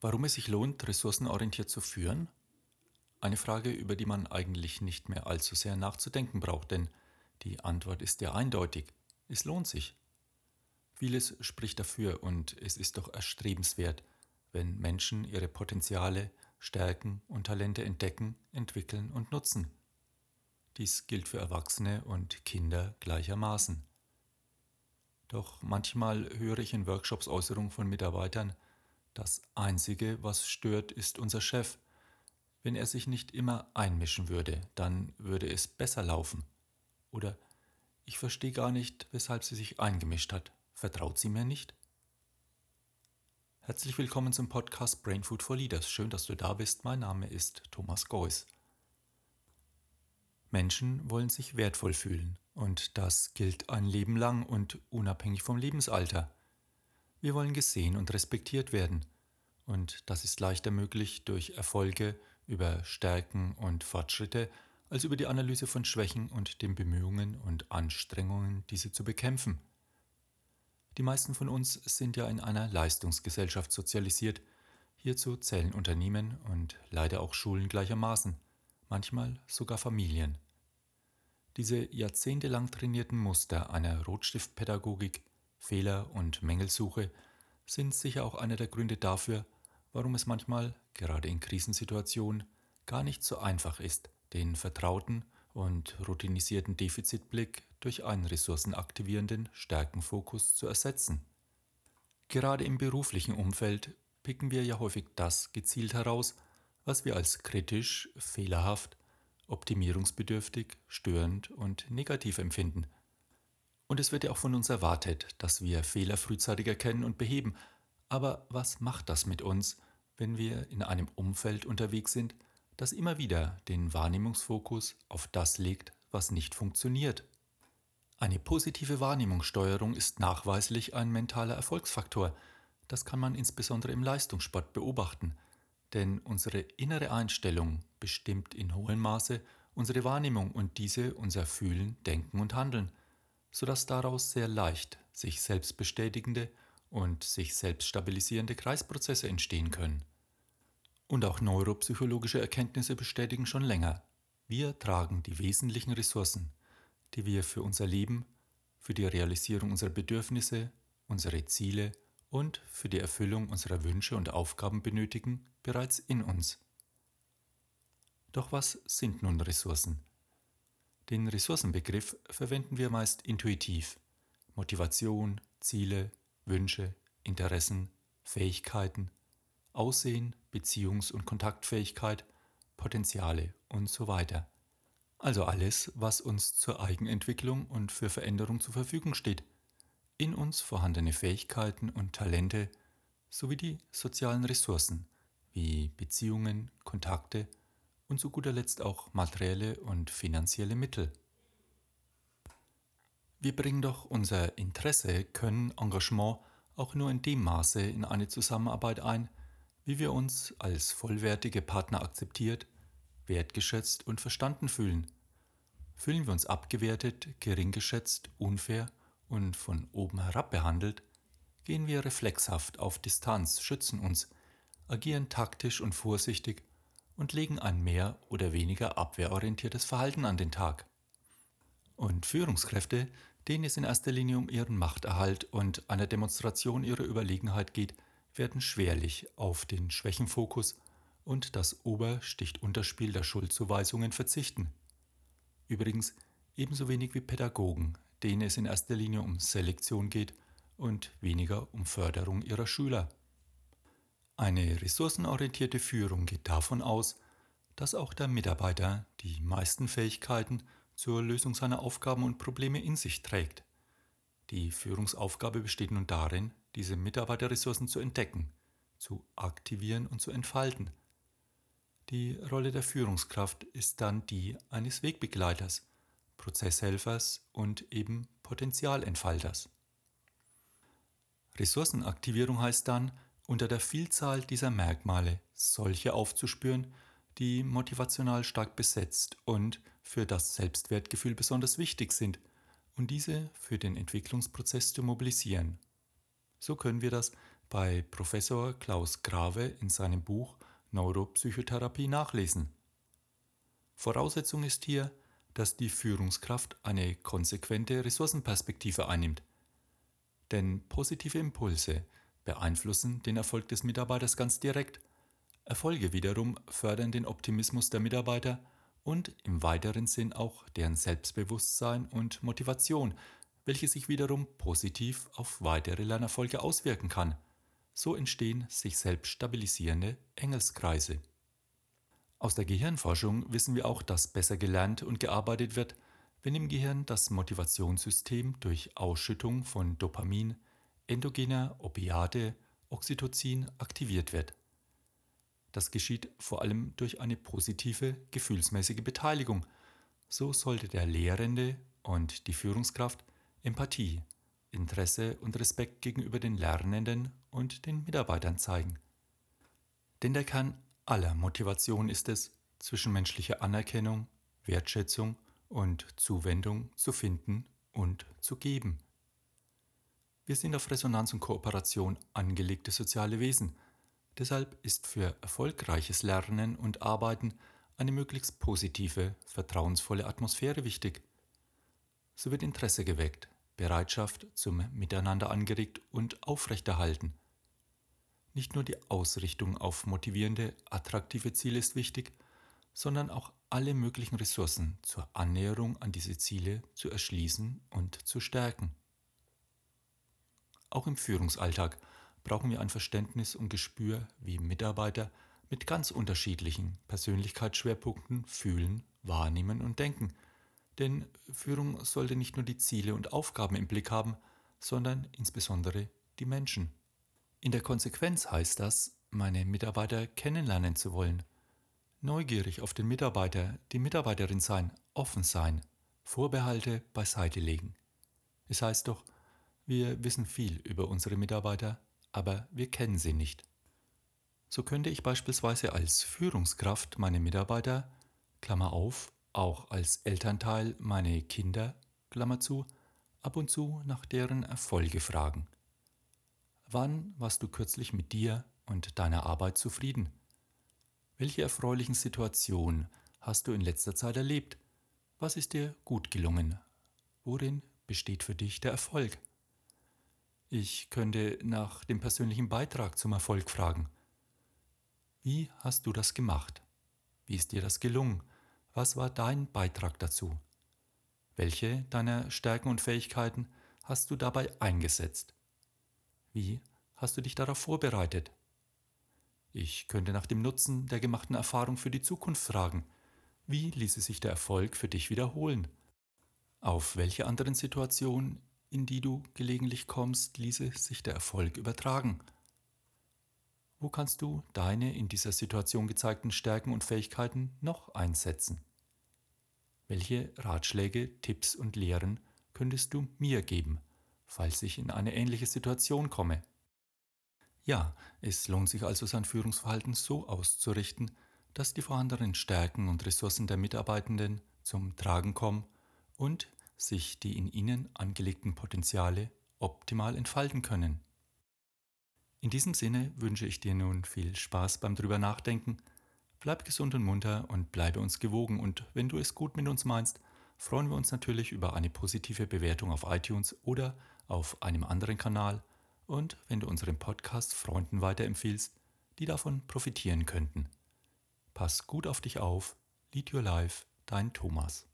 Warum es sich lohnt, ressourcenorientiert zu führen? Eine Frage, über die man eigentlich nicht mehr allzu sehr nachzudenken braucht, denn die Antwort ist ja eindeutig. Es lohnt sich. Vieles spricht dafür und es ist doch erstrebenswert, wenn Menschen ihre Potenziale, Stärken und Talente entdecken, entwickeln und nutzen. Dies gilt für Erwachsene und Kinder gleichermaßen. Doch manchmal höre ich in Workshops Äußerungen von Mitarbeitern, das Einzige, was stört, ist unser Chef. Wenn er sich nicht immer einmischen würde, dann würde es besser laufen. Oder ich verstehe gar nicht, weshalb sie sich eingemischt hat. Vertraut sie mir nicht? Herzlich willkommen zum Podcast Brain Food for Leaders. Schön, dass du da bist. Mein Name ist Thomas Geuss. Menschen wollen sich wertvoll fühlen und das gilt ein Leben lang und unabhängig vom Lebensalter. Wir wollen gesehen und respektiert werden. Und das ist leichter möglich durch Erfolge über Stärken und Fortschritte als über die Analyse von Schwächen und den Bemühungen und Anstrengungen, diese zu bekämpfen. Die meisten von uns sind ja in einer Leistungsgesellschaft sozialisiert. Hierzu zählen Unternehmen und leider auch Schulen gleichermaßen, manchmal sogar Familien. Diese jahrzehntelang trainierten Muster einer Rotstiftpädagogik Fehler und Mängelsuche sind sicher auch einer der Gründe dafür, warum es manchmal, gerade in Krisensituationen, gar nicht so einfach ist, den vertrauten und routinisierten Defizitblick durch einen ressourcenaktivierenden Stärkenfokus zu ersetzen. Gerade im beruflichen Umfeld picken wir ja häufig das gezielt heraus, was wir als kritisch, fehlerhaft, optimierungsbedürftig, störend und negativ empfinden – und es wird ja auch von uns erwartet, dass wir Fehler frühzeitig erkennen und beheben. Aber was macht das mit uns, wenn wir in einem Umfeld unterwegs sind, das immer wieder den Wahrnehmungsfokus auf das legt, was nicht funktioniert? Eine positive Wahrnehmungssteuerung ist nachweislich ein mentaler Erfolgsfaktor. Das kann man insbesondere im Leistungssport beobachten. Denn unsere innere Einstellung bestimmt in hohem Maße unsere Wahrnehmung und diese unser Fühlen, Denken und Handeln sodass daraus sehr leicht sich selbst bestätigende und sich selbst stabilisierende Kreisprozesse entstehen können. Und auch neuropsychologische Erkenntnisse bestätigen schon länger, wir tragen die wesentlichen Ressourcen, die wir für unser Leben, für die Realisierung unserer Bedürfnisse, unsere Ziele und für die Erfüllung unserer Wünsche und Aufgaben benötigen, bereits in uns. Doch was sind nun Ressourcen? Den Ressourcenbegriff verwenden wir meist intuitiv. Motivation, Ziele, Wünsche, Interessen, Fähigkeiten, Aussehen, Beziehungs- und Kontaktfähigkeit, Potenziale und so weiter. Also alles, was uns zur Eigenentwicklung und für Veränderung zur Verfügung steht. In uns vorhandene Fähigkeiten und Talente sowie die sozialen Ressourcen wie Beziehungen, Kontakte und zu guter Letzt auch materielle und finanzielle Mittel. Wir bringen doch unser Interesse, Können, Engagement auch nur in dem Maße in eine Zusammenarbeit ein, wie wir uns als vollwertige Partner akzeptiert, wertgeschätzt und verstanden fühlen. Fühlen wir uns abgewertet, gering geschätzt, unfair und von oben herab behandelt, gehen wir reflexhaft auf Distanz, schützen uns, agieren taktisch und vorsichtig und legen ein mehr oder weniger abwehrorientiertes Verhalten an den Tag. Und Führungskräfte, denen es in erster Linie um ihren Machterhalt und eine Demonstration ihrer Überlegenheit geht, werden schwerlich auf den Schwächenfokus und das Obersticht-Unterspiel der Schuldzuweisungen verzichten. Übrigens ebenso wenig wie Pädagogen, denen es in erster Linie um Selektion geht und weniger um Förderung ihrer Schüler. Eine ressourcenorientierte Führung geht davon aus, dass auch der Mitarbeiter die meisten Fähigkeiten zur Lösung seiner Aufgaben und Probleme in sich trägt. Die Führungsaufgabe besteht nun darin, diese Mitarbeiterressourcen zu entdecken, zu aktivieren und zu entfalten. Die Rolle der Führungskraft ist dann die eines Wegbegleiters, Prozesshelfers und eben Potenzialentfalters. Ressourcenaktivierung heißt dann, unter der Vielzahl dieser Merkmale solche aufzuspüren, die motivational stark besetzt und für das Selbstwertgefühl besonders wichtig sind und diese für den Entwicklungsprozess zu mobilisieren. So können wir das bei Professor Klaus Grave in seinem Buch Neuropsychotherapie nachlesen. Voraussetzung ist hier, dass die Führungskraft eine konsequente Ressourcenperspektive einnimmt. Denn positive Impulse beeinflussen den Erfolg des Mitarbeiters ganz direkt. Erfolge wiederum fördern den Optimismus der Mitarbeiter und im weiteren Sinn auch deren Selbstbewusstsein und Motivation, welche sich wiederum positiv auf weitere Lernerfolge auswirken kann. So entstehen sich selbst stabilisierende Engelskreise. Aus der Gehirnforschung wissen wir auch, dass besser gelernt und gearbeitet wird, wenn im Gehirn das Motivationssystem durch Ausschüttung von Dopamin, endogener Opiate, Oxytocin aktiviert wird. Das geschieht vor allem durch eine positive gefühlsmäßige Beteiligung. So sollte der Lehrende und die Führungskraft Empathie, Interesse und Respekt gegenüber den Lernenden und den Mitarbeitern zeigen. Denn der Kern aller Motivation ist es, zwischenmenschliche Anerkennung, Wertschätzung und Zuwendung zu finden und zu geben. Wir sind auf Resonanz und Kooperation angelegte soziale Wesen. Deshalb ist für erfolgreiches Lernen und Arbeiten eine möglichst positive, vertrauensvolle Atmosphäre wichtig. So wird Interesse geweckt, Bereitschaft zum Miteinander angeregt und aufrechterhalten. Nicht nur die Ausrichtung auf motivierende, attraktive Ziele ist wichtig, sondern auch alle möglichen Ressourcen zur Annäherung an diese Ziele zu erschließen und zu stärken. Auch im Führungsalltag brauchen wir ein Verständnis und Gespür, wie Mitarbeiter mit ganz unterschiedlichen Persönlichkeitsschwerpunkten fühlen, wahrnehmen und denken. Denn Führung sollte nicht nur die Ziele und Aufgaben im Blick haben, sondern insbesondere die Menschen. In der Konsequenz heißt das, meine Mitarbeiter kennenlernen zu wollen, neugierig auf den Mitarbeiter, die Mitarbeiterin sein, offen sein, Vorbehalte beiseite legen. Es heißt doch, wir wissen viel über unsere Mitarbeiter, aber wir kennen sie nicht. So könnte ich beispielsweise als Führungskraft meine Mitarbeiter, Klammer auf, auch als Elternteil meine Kinder, Klammer zu, ab und zu nach deren Erfolge fragen. Wann warst du kürzlich mit dir und deiner Arbeit zufrieden? Welche erfreulichen Situationen hast du in letzter Zeit erlebt? Was ist dir gut gelungen? Worin besteht für dich der Erfolg? Ich könnte nach dem persönlichen Beitrag zum Erfolg fragen. Wie hast du das gemacht? Wie ist dir das gelungen? Was war dein Beitrag dazu? Welche deiner Stärken und Fähigkeiten hast du dabei eingesetzt? Wie hast du dich darauf vorbereitet? Ich könnte nach dem Nutzen der gemachten Erfahrung für die Zukunft fragen. Wie ließe sich der Erfolg für dich wiederholen? Auf welche anderen Situationen, in die du gelegentlich kommst, ließe sich der Erfolg übertragen? Wo kannst du deine in dieser Situation gezeigten Stärken und Fähigkeiten noch einsetzen? Welche Ratschläge, Tipps und Lehren könntest du mir geben? falls ich in eine ähnliche Situation komme. Ja, es lohnt sich also sein Führungsverhalten so auszurichten, dass die vorhandenen Stärken und Ressourcen der Mitarbeitenden zum Tragen kommen und sich die in ihnen angelegten Potenziale optimal entfalten können. In diesem Sinne wünsche ich dir nun viel Spaß beim drüber nachdenken. Bleib gesund und munter und bleibe uns gewogen und wenn du es gut mit uns meinst, freuen wir uns natürlich über eine positive Bewertung auf iTunes oder auf einem anderen Kanal und wenn du unseren Podcast Freunden weiterempfiehlst, die davon profitieren könnten. Pass gut auf dich auf. Lead Your Life, dein Thomas.